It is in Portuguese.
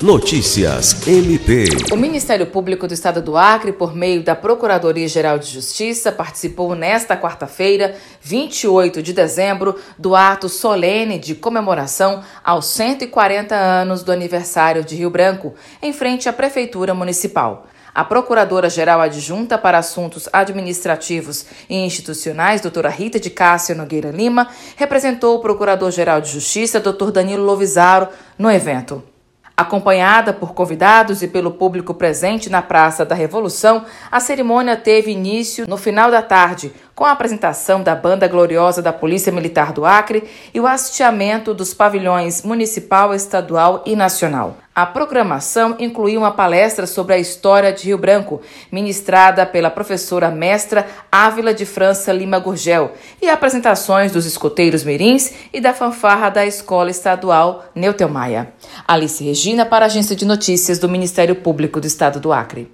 Notícias MP. O Ministério Público do Estado do Acre, por meio da Procuradoria-Geral de Justiça, participou nesta quarta-feira, 28 de dezembro, do ato solene de comemoração aos 140 anos do aniversário de Rio Branco, em frente à Prefeitura Municipal. A Procuradora-Geral Adjunta para Assuntos Administrativos e Institucionais, doutora Rita de Cássia Nogueira Lima, representou o Procurador-Geral de Justiça, doutor Danilo Lovisaro, no evento. Acompanhada por convidados e pelo público presente na Praça da Revolução, a cerimônia teve início no final da tarde, com a apresentação da Banda Gloriosa da Polícia Militar do Acre e o hasteamento dos pavilhões municipal, estadual e nacional. A programação incluiu uma palestra sobre a história de Rio Branco, ministrada pela professora mestra Ávila de França Lima Gurgel, e apresentações dos escoteiros mirins e da fanfarra da Escola Estadual Neutelmaia. Alice Regina para a Agência de Notícias do Ministério Público do Estado do Acre.